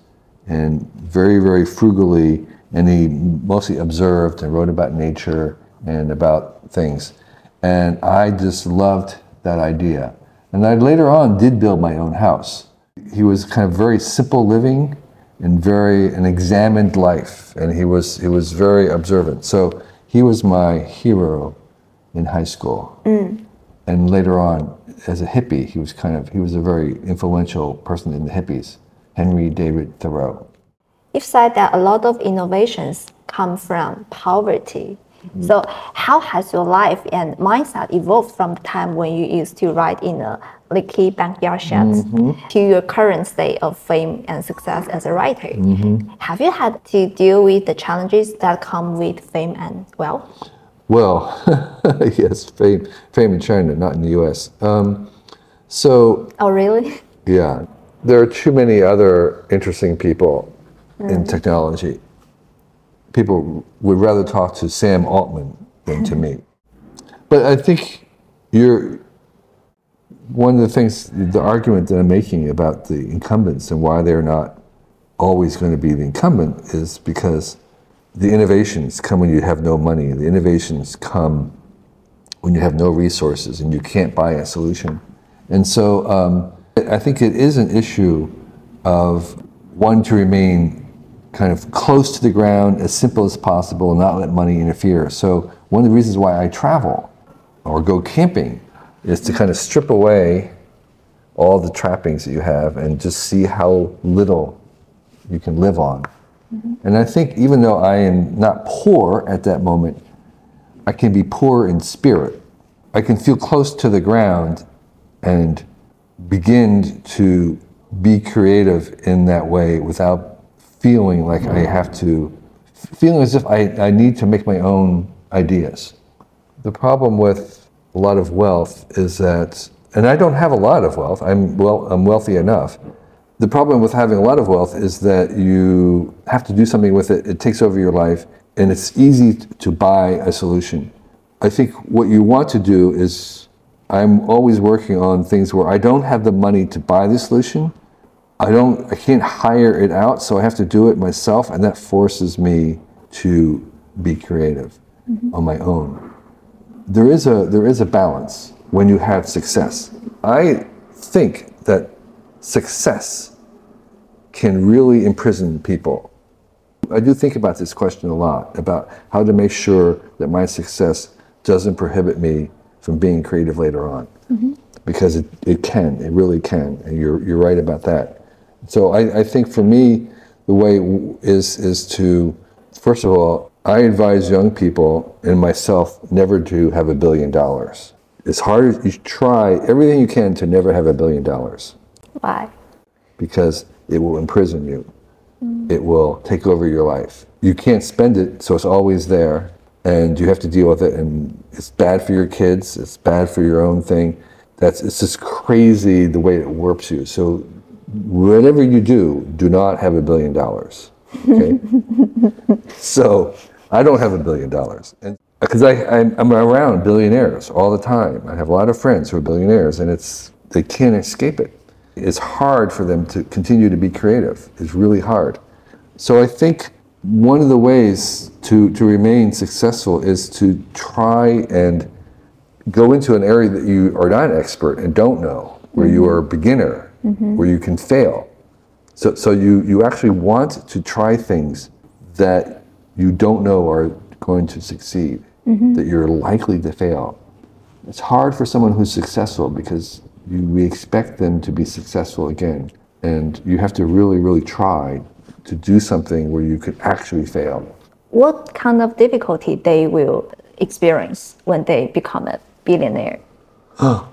and very, very frugally. And he mostly observed and wrote about nature and about things. And I just loved that idea. And I later on did build my own house. He was kind of very simple living and very an examined life. And he was he was very observant. So he was my hero in high school. Mm. And later on, as a hippie, he was kind of he was a very influential person in the hippies, Henry David Thoreau. You've said that a lot of innovations come from poverty. Mm-hmm. So, how has your life and mindset evolved from the time when you used to write in a leaky backyard shed mm-hmm. to your current state of fame and success as a writer? Mm-hmm. Have you had to deal with the challenges that come with fame and wealth? Well, yes, fame, fame in China, not in the U.S. Um, so Oh, really? yeah, there are too many other interesting people in technology. People would rather talk to Sam Altman than to me. But I think you're one of the things, the argument that I'm making about the incumbents and why they're not always going to be the incumbent is because the innovations come when you have no money. The innovations come when you have no resources and you can't buy a solution. And so um, I think it is an issue of wanting to remain kind of close to the ground, as simple as possible, and not let money interfere. So one of the reasons why I travel or go camping is to kind of strip away all the trappings that you have and just see how little you can live on Mm-hmm. And I think even though I am not poor at that moment, I can be poor in spirit. I can feel close to the ground and begin to be creative in that way without feeling like I have to, feeling as if I, I need to make my own ideas. The problem with a lot of wealth is that, and I don't have a lot of wealth, I'm, well, I'm wealthy enough. The problem with having a lot of wealth is that you have to do something with it, it takes over your life, and it's easy to buy a solution. I think what you want to do is, I'm always working on things where I don't have the money to buy the solution. I don't, I can't hire it out, so I have to do it myself, and that forces me to be creative mm-hmm. on my own. There is a there is a balance when you have success. I think that success can really imprison people. I do think about this question a lot about how to make sure that my success doesn't prohibit me from being creative later on. Mm-hmm. Because it, it can, it really can, and you're, you're right about that. So I, I think for me, the way is, is to, first of all, I advise young people and myself never to have a billion dollars. As hard you try everything you can to never have a billion dollars Why? because it will imprison you. It will take over your life. You can't spend it, so it's always there, and you have to deal with it. And it's bad for your kids. It's bad for your own thing. That's it's just crazy the way it warps you. So, whatever you do, do not have a billion dollars. Okay. so, I don't have a billion dollars, and uh, because I I'm, I'm around billionaires all the time. I have a lot of friends who are billionaires, and it's they can't escape it it's hard for them to continue to be creative. It's really hard. So I think one of the ways to, to remain successful is to try and go into an area that you are not an expert and don't know, where you mm-hmm. are a beginner, mm-hmm. where you can fail. So, so you, you actually want to try things that you don't know are going to succeed, mm-hmm. that you're likely to fail. It's hard for someone who's successful because you, we expect them to be successful again. And you have to really, really try to do something where you could actually fail. What kind of difficulty they will experience when they become a billionaire? Oh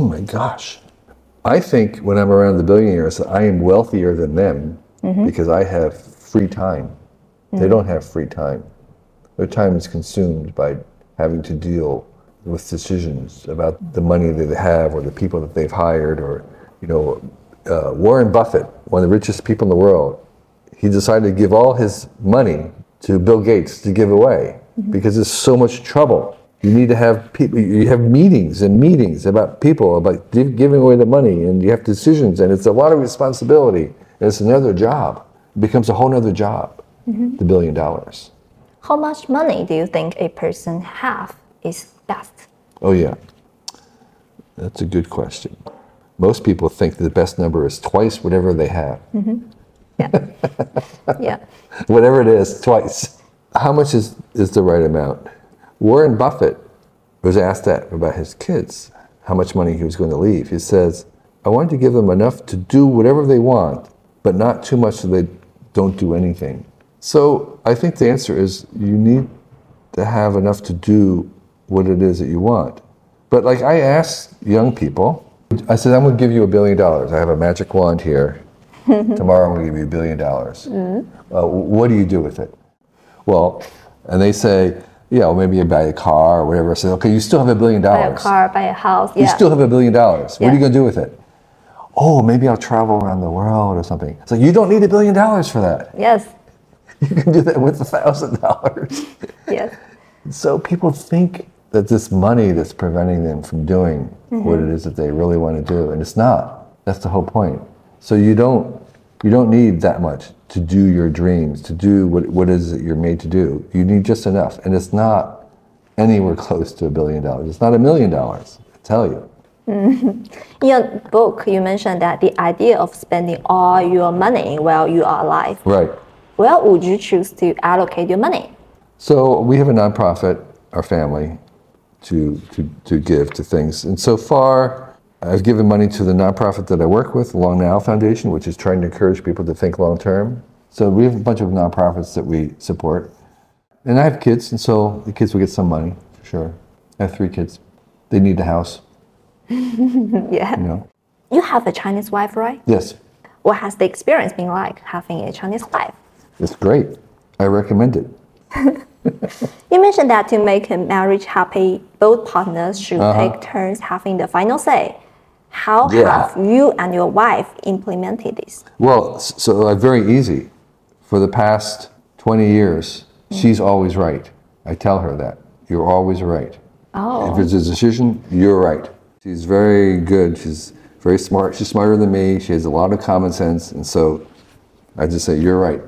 my gosh. I think when I'm around the billionaires, I am wealthier than them mm-hmm. because I have free time. They mm. don't have free time. Their time is consumed by having to deal with decisions about the money that they have or the people that they've hired or, you know, uh, Warren Buffett, one of the richest people in the world, he decided to give all his money to Bill Gates to give away because there's so much trouble. You need to have people. You have meetings and meetings about people about gi- giving away the money, and you have decisions, and it's a lot of responsibility. And it's another job. It becomes a whole other job. The billion dollars. How much money do you think a person have is best? Oh yeah, that's a good question. Most people think the best number is twice whatever they have. Mm-hmm. Yeah. yeah. whatever it is, twice. How much is, is the right amount? Warren Buffett was asked that about his kids, how much money he was going to leave. He says, I wanted to give them enough to do whatever they want, but not too much so they don't do anything. So I think the answer is you need to have enough to do what it is that you want. But like I ask young people, I said, I'm going to give you a billion dollars. I have a magic wand here. Tomorrow I'm going to give you a billion dollars. Uh, what do you do with it? Well, and they say, yeah, well, maybe you buy a car or whatever. I said, okay, you still have a billion dollars. Buy a car, buy a house. You still have a billion dollars. What are you going to do with it? Oh, maybe I'll travel around the world or something. It's like, you don't need a billion dollars for that. yes. You can do that with a thousand dollars. Yes. So people think that this money that's preventing them from doing what mm-hmm. it is that they really want to do, and it's not. That's the whole point. So you don't you don't need that much to do your dreams, to do what what it is that you're made to do. You need just enough, and it's not anywhere close to a billion dollars. It's not a million dollars. I tell you. Mm-hmm. In your book, you mentioned that the idea of spending all your money while you are alive. Right. Where would you choose to allocate your money? So we have a nonprofit, our family, to, to, to give to things. And so far, I've given money to the nonprofit that I work with, the Long Now Foundation, which is trying to encourage people to think long term. So we have a bunch of nonprofits that we support. And I have kids, and so the kids will get some money, for sure. I have three kids. They need a house, Yeah. you know. You have a Chinese wife, right? Yes, What has the experience been like having a Chinese wife? it's great. I recommend it. You mentioned that to make a marriage happy, both partners should take turns having the final say. How Yeah. have you and your wife implemented this? Well, so uh, very easy. For the past 20 years, she's always right. I tell her that. You're always right. Oh. If it's a decision, you're right. She's very good. She's very smart. She's smarter than me. She has a lot of common sense. And so I just say, you're right.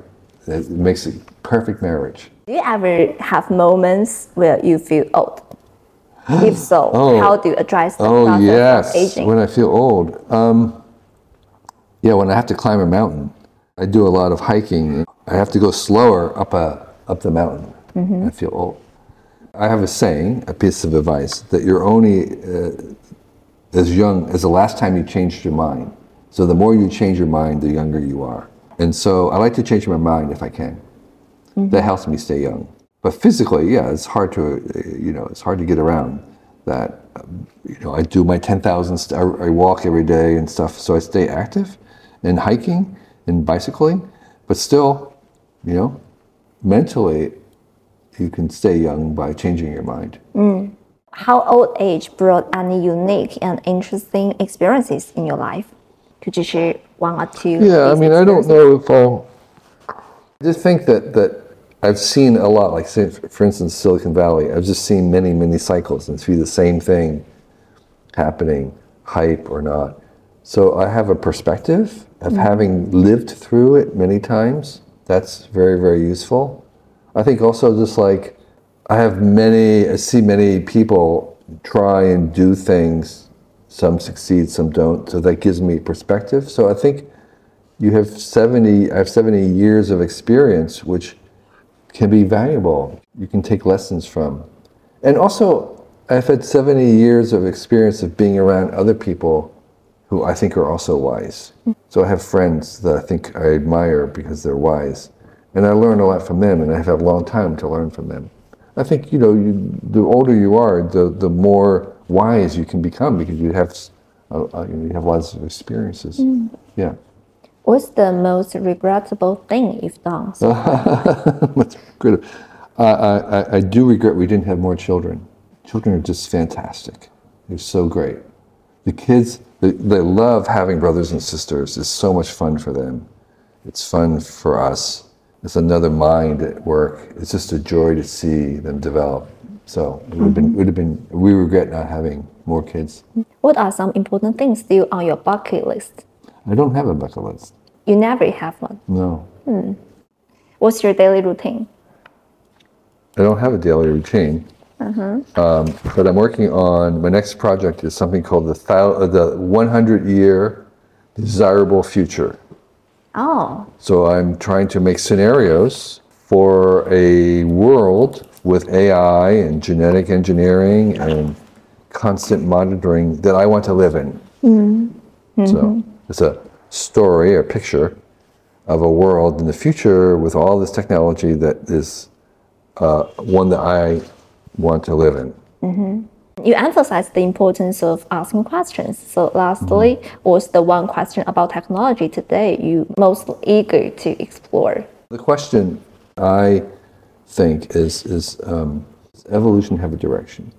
It makes a perfect marriage. Do you ever have moments where you feel old? if so, Oh. how do you address the Oh, process yes. of aging? When I feel old. Um, yeah, when I have to climb a mountain, I do a lot of hiking. I have to go slower up, a, up the mountain. I feel old. I have a saying, a piece of advice, that you're only uh, as young as the last time you changed your mind. So the more you change your mind, the younger you are. And so I like to change my mind if I can. That helps me stay young. But physically, yeah, it's hard to, uh, you know, it's hard to get around that. Um, you know, I do my 10,000, st- I, I walk every day and stuff, so I stay active and hiking and bicycling. But still, you know, mentally, you can stay young by changing your mind. How old age brought any unique and interesting experiences in your life? Could you share one or two? Yeah, I mean, I don't know if I'll. I just think that that I've seen a lot. Like, for instance, Silicon Valley. I've just seen many, many cycles and see the same thing happening, hype or not. So I have a perspective of mm-hmm. having lived through it many times. That's very, very useful. I think also just like I have many, I see many people try and do things. Some succeed, some don't. So that gives me perspective. So I think you have 70, I have 70 years of experience, which can be valuable. You can take lessons from. And also, I've had 70 years of experience of being around other people who I think are also wise. So I have friends that I think I admire because they're wise. And I learn a lot from them, and I have a long time to learn from them. I think, you know, you, the older you are, the, the more wise you can become because you have, uh, uh, you have lots of experiences. Yeah. What's the most regrettable thing you've done? So That's good. I, I, I do regret we didn't have more children. Children are just fantastic. They're so great. The kids, they, they love having brothers and sisters. It's so much fun for them. It's fun for us. It's another mind at work. It's just a joy to see them develop. So it would have been, mm-hmm. would have been, we regret not having more kids. what are some important things still on your bucket list? I don't have a bucket list. You never have one. No. What's your daily routine? I don't have a daily routine. Um, but I'm working on my next project is something called the thou, uh, the 100 year desirable future. Oh, So I'm trying to make scenarios for a world with AI and genetic engineering and constant monitoring that I want to live in. Hmm. So it's a story or picture of a world in the future with all this technology that is uh, one that I want to live in. you emphasize the importance of asking questions. So, lastly, what's the one question about technology today you most eager to explore? The question I think is is um, does evolution have a direction?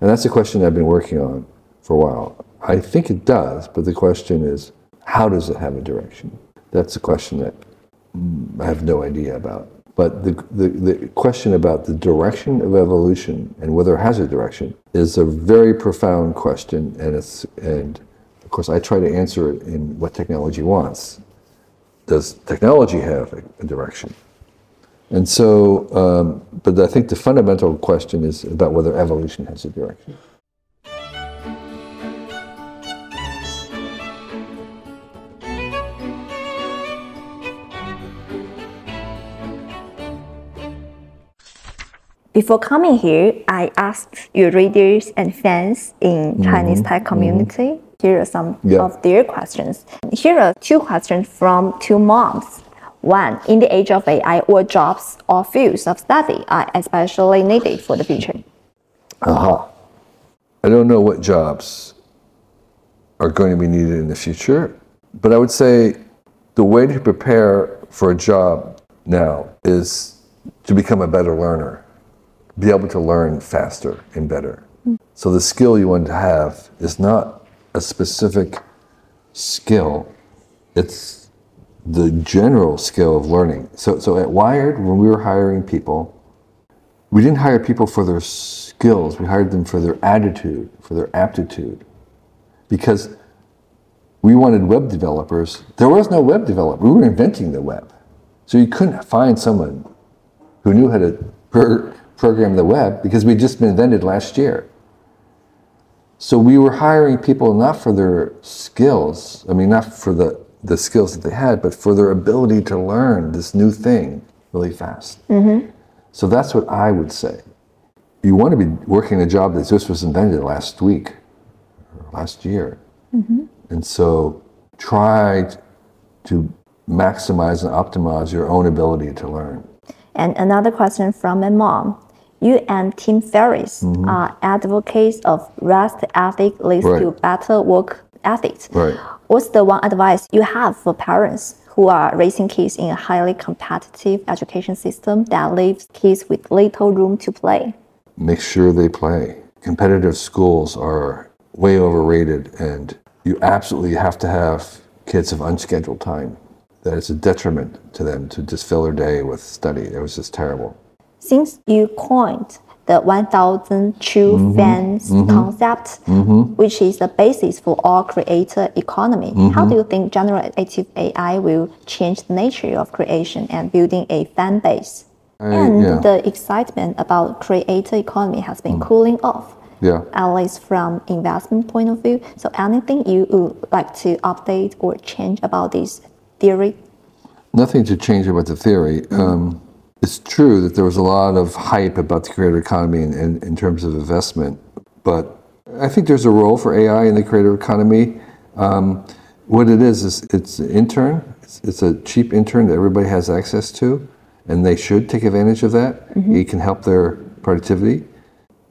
And that's a question I've been working on for a while. I think it does, but the question is, how does it have a direction? That's a question that I have no idea about. But the, the, the question about the direction of evolution and whether it has a direction is a very profound question, and it's and of course I try to answer it in what technology wants does technology have a, a direction? And so, um, but I think the fundamental question is about whether evolution has a direction. Before coming here, I asked your readers and fans in mm-hmm. Chinese Tech mm-hmm. community. Here are some Yeah. of their questions. Here are two questions from two moms. One, in the age of AI, what jobs or fields of study are especially needed for the future? Aha. I don't know what jobs are going to be needed in the future, but I would say the way to prepare for a job now is to become a better learner, be able to learn faster and better. So the skill you want to have is not a specific skill, it's the general skill of learning. So, so at Wired, when we were hiring people, we didn't hire people for their skills, we hired them for their attitude, for their aptitude. Because we wanted web developers. There was no web developer. We were inventing the web. So you couldn't find someone who knew how to program the web because we'd just been invented last year. So we were hiring people not for their skills, I mean, not for the, the skills that they had, but for their ability to learn this new thing really fast. Mm-hmm. So that's what I would say. You want to be working a job that just was invented last week, or last year. Mm-hmm. And so try to maximize and optimize your own ability to learn. And another question from a mom. You and Tim Ferriss Mm-hmm. are advocates of rest ethic leads to better work ethics. Right. What's the one advice you have for parents who are raising kids in a highly competitive education system that leaves kids with little room to play? Make sure they play. Competitive schools are way overrated, and you absolutely have to have kids of unscheduled time. That it's a detriment to them to just fill their day with study. It was just terrible. Since you coined the 1000 true Mm-hmm. fans concept, which is the basis for all creator economy, Mm-hmm. how do you think generative AI will change the nature of creation and building a fan base? I- and yeah. Mm. the excitement about creator economy has been cooling off, Yeah. at least from investment point of view. So anything you would like to update or change about this theory? Nothing to change about the theory. Um, it's true that there was a lot of hype about the creator economy in, in, in terms of investment, but I think there's a role for AI in the creator economy. Um, what it is is it's an intern. It's, it's a cheap intern that everybody has access to, and they should take advantage of that. It can help their productivity.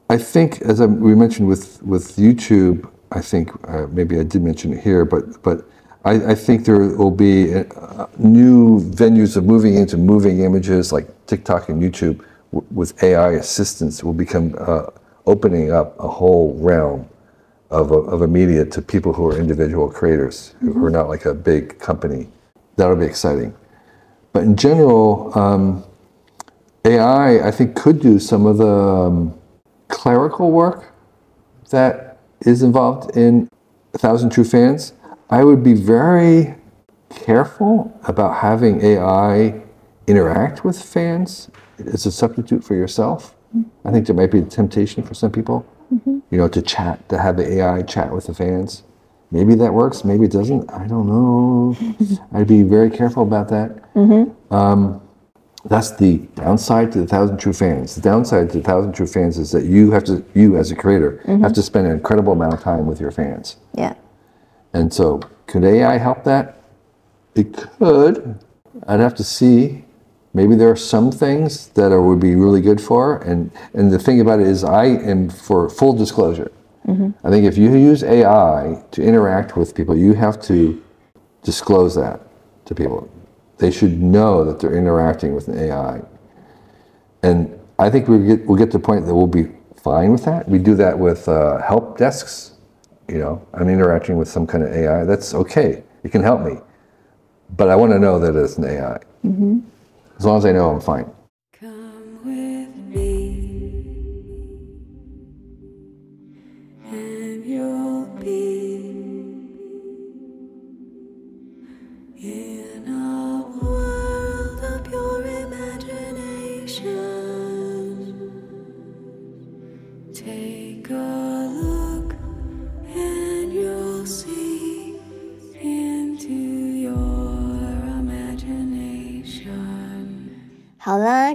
I think, as I, we mentioned with, with YouTube, I think uh, maybe I did mention it here, but but I, I think there will be uh, new venues of moving into moving images like TikTok and YouTube with AI assistance will become uh, opening up a whole realm of a, of a media to people who are individual creators who- who are not like a big company. That'll be exciting. But in general, um, AI, I think, could do some of the um, clerical work that is involved in A Thousand True Fans. I would be very careful about having AI interact with fans as a substitute for yourself. I think there might be a temptation for some people, mm-hmm. you know, to chat, to have the AI chat with the fans. Maybe that works, maybe it doesn't. I don't know. I'd be very careful about that. Mm-hmm. Um, that's the downside to the thousand true fans. The downside to the thousand true fans is that you have to, you as a creator, have mm-hmm. to spend an incredible amount of time with your fans. Yeah. And so, could AI help that? It could. I'd have to see. Maybe there are some things that are, would be really good for. And and the thing about it is, I am for full disclosure. I think if you use AI to interact with people, you have to disclose that to people. They should know that they're interacting with an AI. And I think we get we'll get to the point that we'll be fine with that. We do that with uh, help desks. You know, I'm interacting with some kind of AI. That's okay. It can help me, but I want to know that it's an AI. Mm-hmm. As long as I know, I'm fine.